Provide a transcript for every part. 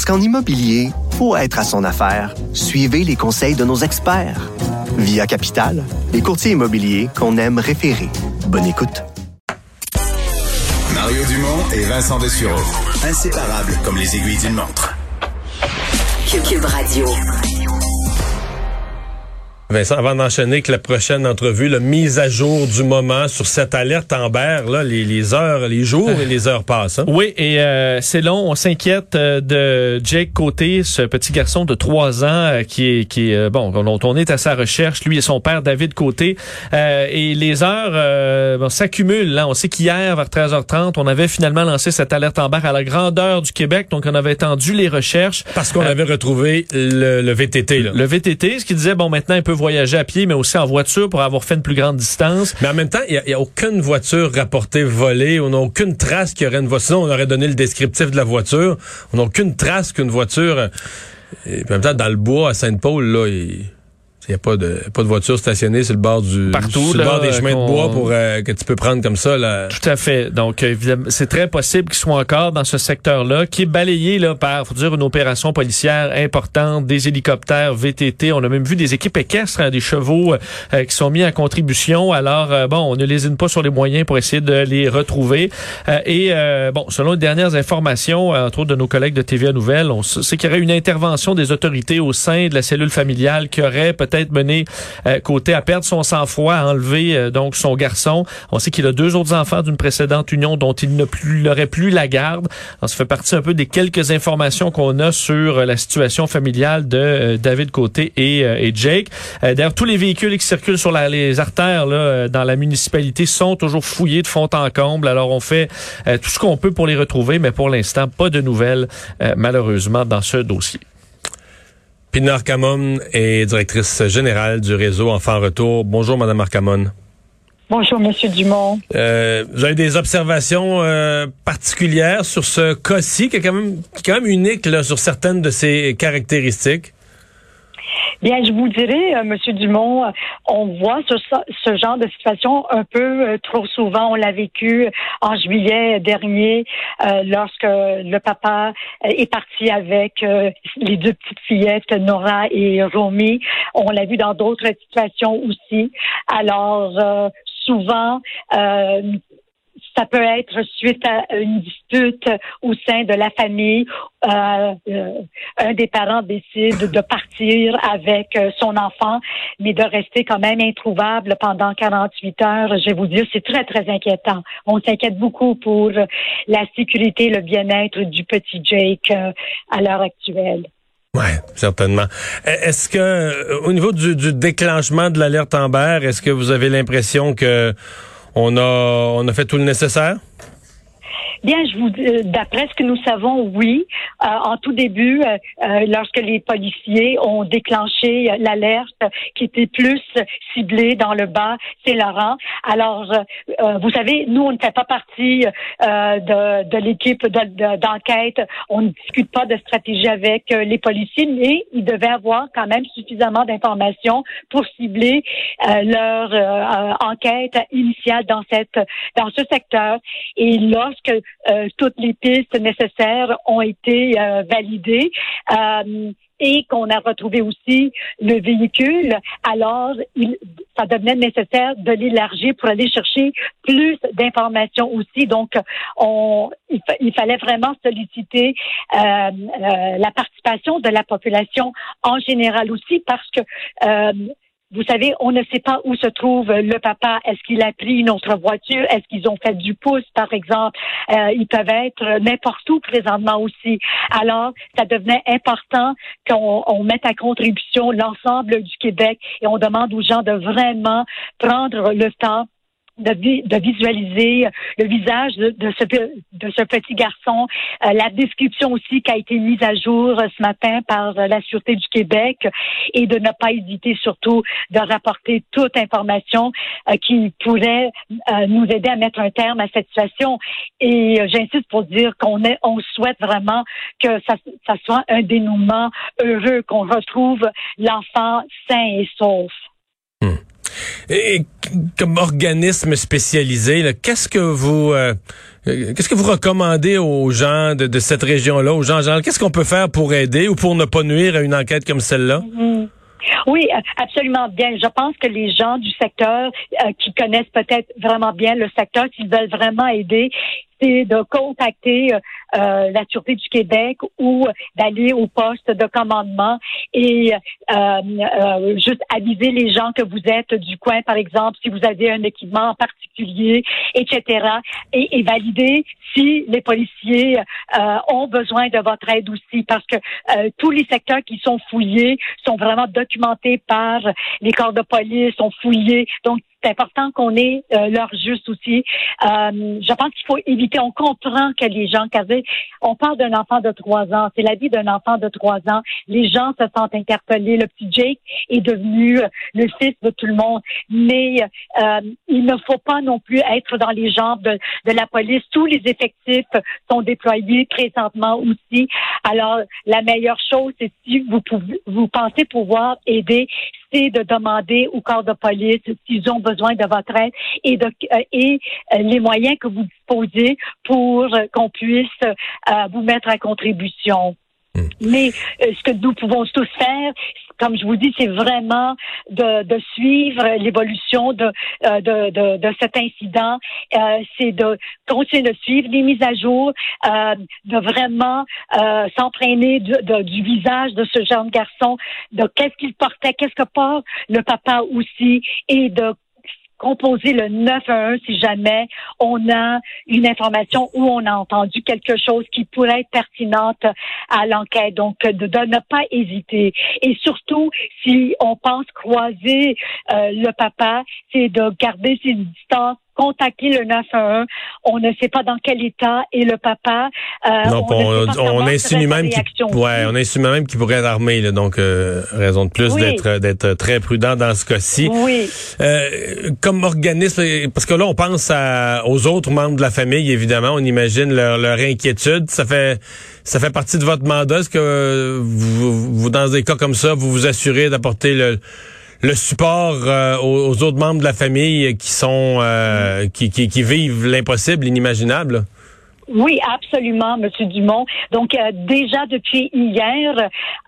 Parce qu'en immobilier, pour être à son affaire, suivez les conseils de nos experts. Via Capital, les courtiers immobiliers qu'on aime référer. Bonne écoute. Mario Dumont et Vincent Dessureau. Inséparables comme les aiguilles d'une montre. Cube Radio. Vincent, avant d'enchaîner avec la prochaine entrevue, la mise à jour du moment sur cette alerte Amber, là, les, les heures, les jours et les heures passent. hein? Oui, et euh, c'est long. On s'inquiète euh, de Jake Côté, ce petit garçon de trois ans euh, qui est, qui est euh, bon, dont on est à sa recherche. Lui et son père David Côté. Euh, et les heures euh, bon, s'accumulent. Là, on sait qu'hier vers 13h30, on avait finalement lancé cette alerte Amber à la grandeur du Québec. Donc, on avait étendu les recherches. Parce qu'on avait retrouvé le, le VTT. Là. Le VTT, ce qui disait bon, maintenant, il peut voyager à pied, mais aussi en voiture pour avoir fait une plus grande distance. Mais en même temps, il n'y a, aucune voiture rapportée volée. On n'a aucune trace qu'il y aurait une voiture. Sinon, on aurait donné le descriptif de la voiture. On n'a aucune trace qu'une voiture... euh, Et en même temps, dans le bois, à Sainte-Paul, là, il... Il n'y a pas de, pas de voiture stationnée sur le bord du Partout, sur le là, bord des chemins de bois pour euh, que tu peux prendre comme ça. Là. Tout à fait. Donc, évidemment, c'est très possible qu'il soit encore dans ce secteur-là, qui est balayé là par, faut dire, une opération policière importante, des hélicoptères, VTT. On a même vu des équipes équestres, hein, des chevaux euh, qui sont mis en contribution. Alors, euh, bon, on ne lésine pas sur les moyens pour essayer de les retrouver. Euh, et euh, bon, selon les dernières informations, euh, entre autres de nos collègues de TVA Nouvelles, on sait qu'il y aurait une intervention des autorités au sein de la cellule familiale qui aurait peut-être mené euh, côté à perdre son sang-froid, à enlever euh, donc son garçon. On sait qu'il a deux autres enfants d'une précédente union dont il ne plus n'aurait plus la garde. Alors, ça fait partie un peu des quelques informations qu'on a sur euh, la situation familiale de David Côté et, Jake. D'ailleurs, tous les véhicules qui circulent sur les artères là, dans la municipalité sont toujours fouillés de fond en comble. Alors, on fait tout ce qu'on peut pour les retrouver, mais pour l'instant, pas de nouvelles, malheureusement, dans ce dossier. Pina Arcamon est directrice générale du réseau Enfants Retour. Bonjour, Madame Arcamon. Bonjour, Monsieur Dumont. Euh, vous avez des observations euh, particulières sur ce cas-ci, qui est quand même, qui est quand même unique là, sur certaines de ses caractéristiques? Bien, je vous dirais, euh, Monsieur Dumont, euh, on voit ce, genre de situation un peu euh, trop souvent. On l'a vécu en juillet dernier, lorsque le papa est parti avec les deux petites fillettes, Nora et Romy. On l'a vu dans d'autres situations aussi. Alors, souvent, ça peut être suite à une dispute au sein de la famille. Euh, euh, un des parents décide de partir avec euh, son enfant, mais de rester quand même introuvable pendant 48 heures. Je vais vous dire, c'est très, très inquiétant. On s'inquiète beaucoup pour la sécurité, le bien-être du petit Jake à l'heure actuelle. Oui, certainement. E- Est-ce que, au niveau du, du déclenchement de l'alerte Amber, est-ce que vous avez l'impression que on a, on a fait tout le nécessaire? Bien, je vous dis, d'après ce que nous savons, oui. Euh, en tout début, euh, euh, lorsque les policiers ont déclenché euh, l'alerte qui était plus ciblée dans le bas Saint-Laurent. Alors, euh, euh, vous savez, nous, on ne fait pas partie euh, de, de l'équipe de- de- d'enquête. on ne discute pas de stratégie avec euh, les policiers, mais ils devaient avoir quand même suffisamment d'informations pour cibler euh, leur euh, enquête initiale dans cette dans ce secteur. Et lorsque euh, toutes les pistes nécessaires ont été euh, validées euh, et qu'on a retrouvé aussi le véhicule, alors il, ça devenait nécessaire de l'élargir pour aller chercher plus d'informations aussi. Donc, on, il, fa- il fallait vraiment solliciter euh, euh, la participation de la population en général aussi parce que euh, vous savez, on ne sait pas où se trouve le papa. Est-ce qu'il a pris une autre voiture? Est-ce qu'ils ont fait du pouce, par exemple? Euh, ils peuvent être n'importe où présentement aussi. Alors, ça devenait important qu'on on mette à contribution l'ensemble du Québec et on demande aux gens de vraiment prendre le temps de, visualiser le visage de, ce, petit garçon, euh, la description aussi qui a été mise à jour ce matin par la Sûreté du Québec et de ne pas hésiter surtout de rapporter toute information euh, qui pourrait euh, nous aider à mettre un terme à cette situation. Et j'insiste pour dire qu'on souhaite vraiment que ça, soit un dénouement heureux, qu'on retrouve l'enfant sain et sauf. Hmm. Et, comme organisme spécialisé, qu'est-ce que vous euh, qu'est-ce que vous recommandez aux gens de, cette région-là, aux gens Qu'est-ce qu'on peut faire pour aider ou pour ne pas nuire à une enquête comme celle-là? Mm-hmm. Oui, absolument bien. Je pense que les gens du secteur euh, qui connaissent peut-être vraiment bien le secteur, s'ils veulent vraiment aider, c'est de contacter euh, euh, la Sûreté du Québec ou d'aller au poste de commandement et euh, juste aviser les gens que vous êtes du coin, par exemple, si vous avez un équipement en particulier, etc. Et, et valider si les policiers ont besoin de votre aide aussi, parce que tous les secteurs qui sont fouillés sont vraiment documentés par les corps de police, sont fouillés. Donc, c'est important qu'on ait euh, leur juste aussi. Euh, je pense qu'il faut éviter, on comprend que les gens, on parle d'un enfant de trois ans, c'est la vie d'un enfant de trois ans. Les gens se sentent interpellés. Le petit Jake est devenu euh, le fils de tout le monde, mais il ne faut pas non plus être dans les jambes de, de la police. Tous les effectifs sont déployés présentement aussi. Alors, la meilleure chose, c'est si vous pouvez, vous pensez pouvoir aider, c'est de demander au corps de police s'ils ont besoin de votre aide et, de, euh, et euh, les moyens que vous disposez pour qu'on puisse euh, vous mettre à contribution. Hmm. Mais ce que nous pouvons tous faire, comme je vous dis, c'est vraiment de, de suivre l'évolution de, de, de, de, cet incident. c'est de continuer de suivre les mises à jour, de vraiment s'entraîner du visage de ce jeune garçon, de qu'est-ce qu'il portait, qu'est-ce que porte le papa aussi, et de composer le 911 si jamais on a une information ou on a entendu quelque chose qui pourrait être pertinente à l'enquête. Donc, de, ne pas hésiter. Et surtout, si on pense croiser euh, le papa, c'est de garder ses distances contacter le 911. On ne sait pas dans quel état est le papa. Euh, non, on, on, insinue même qu'il ouais, on insinue même qu'il pourrait être armé. Là, donc, euh, raison de plus d'être d'être très prudent dans ce cas-ci. Oui. Euh, comme organisme, parce que là, on pense à, aux autres membres de la famille, évidemment. On imagine leur, leur inquiétude. Ça fait ça fait partie de votre mandat. Est-ce que vous, vous, dans des cas comme ça, vous vous assurez d'apporter le le support euh, aux, autres membres de la famille qui sont euh, qui, qui, qui, vivent l'impossible, l'inimaginable? Oui, absolument, Monsieur Dumont. Donc euh, déjà depuis hier,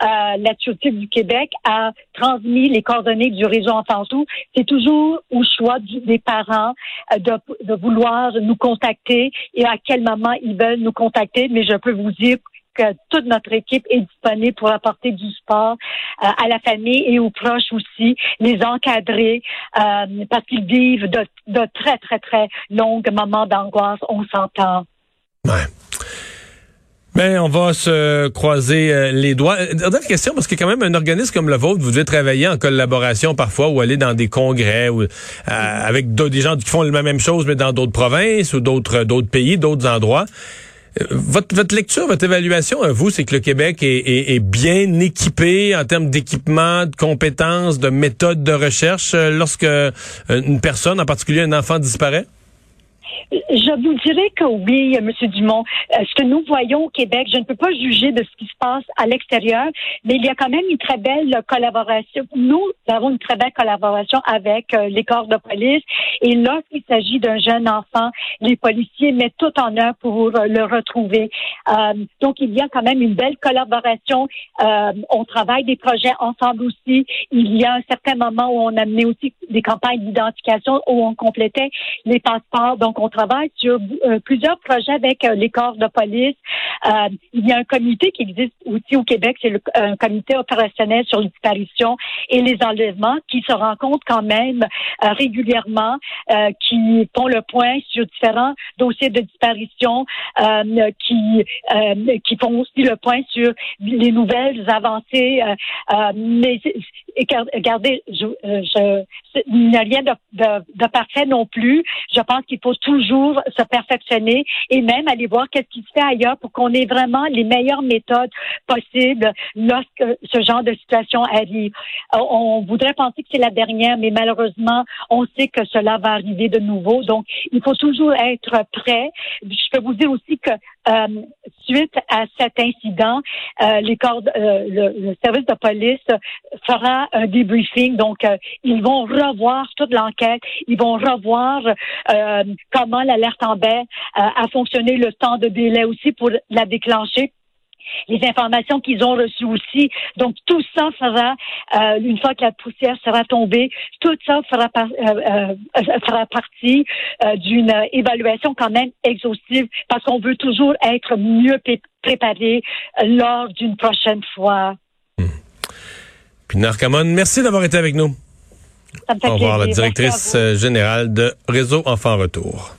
la Sûreté du Québec a transmis les coordonnées du réseau Enfantou. C'est toujours au choix des parents de, de, vouloir nous contacter et à quel moment ils veulent nous contacter. Mais je peux vous dire que toute notre équipe est disponible pour apporter du sport euh, à la famille et aux proches aussi, les encadrer euh, parce qu'ils vivent de, très, très, très longs moments d'angoisse, on s'entend. Ouais. Ben, on va se croiser euh, les doigts. Dernière question, parce que quand même un organisme comme le vôtre, vous devez travailler en collaboration parfois ou aller dans des congrès ou avec des gens qui font la même chose mais dans d'autres provinces ou d'autres pays, d'autres endroits. Votre, lecture, votre évaluation à vous, c'est que le Québec est, est, bien équipé en termes d'équipement, de compétences, de méthodes de recherche euh, lorsque euh, une personne, en particulier un enfant, disparaît? Je vous dirais que oui, M. Dumont. Euh, ce que nous voyons au Québec, je ne peux pas juger de ce qui se passe à l'extérieur, mais il y a quand même une très belle collaboration. Nous avons une très belle collaboration avec euh, les corps de police. Et lorsqu'il s'agit d'un jeune enfant, les policiers mettent tout en œuvre pour euh, le retrouver. Donc, il y a quand même une belle collaboration. on travaille des projets ensemble aussi. Il y a un certain moment où on a mené aussi des campagnes d'identification où on complétait les passeports. Donc, on travaille sur euh, plusieurs projets avec euh, les corps de police. Euh, il y a un comité qui existe aussi au Québec, c'est un comité opérationnel sur les disparitions et les enlèvements qui se rencontre quand même régulièrement, qui font le point sur différents dossiers de disparition, qui qui font aussi le point sur les nouvelles avancées. mais regardez, je, je, il n'y a rien de, de, de parfait non plus. Je pense qu'il faut toujours se perfectionner et même aller voir qu'est-ce qui se fait ailleurs pour qu'on ait vraiment les meilleures méthodes possibles lorsque ce genre de situation arrive. Euh, on voudrait penser que c'est la dernière, mais malheureusement, on sait que cela va arriver de nouveau. Donc, il faut toujours être prêt. Je peux vous dire aussi que euh, suite à cet incident, euh, les corps, euh, le, service de police fera un debriefing. Donc, euh, ils vont revoir toute l'enquête. Ils vont revoir comment l'alerte en baie a fonctionné, le temps de délai aussi pour la déclencher les informations qu'ils ont reçues aussi. Donc, tout ça fera, euh, une fois que la poussière sera tombée, tout ça fera, euh, euh, fera partie d'une évaluation quand même exhaustive parce qu'on veut toujours être mieux préparé lors d'une prochaine fois. Hmm. Puis Narcamon, merci d'avoir été avec nous. Au revoir, la directrice générale de Réseau Enfants Retour.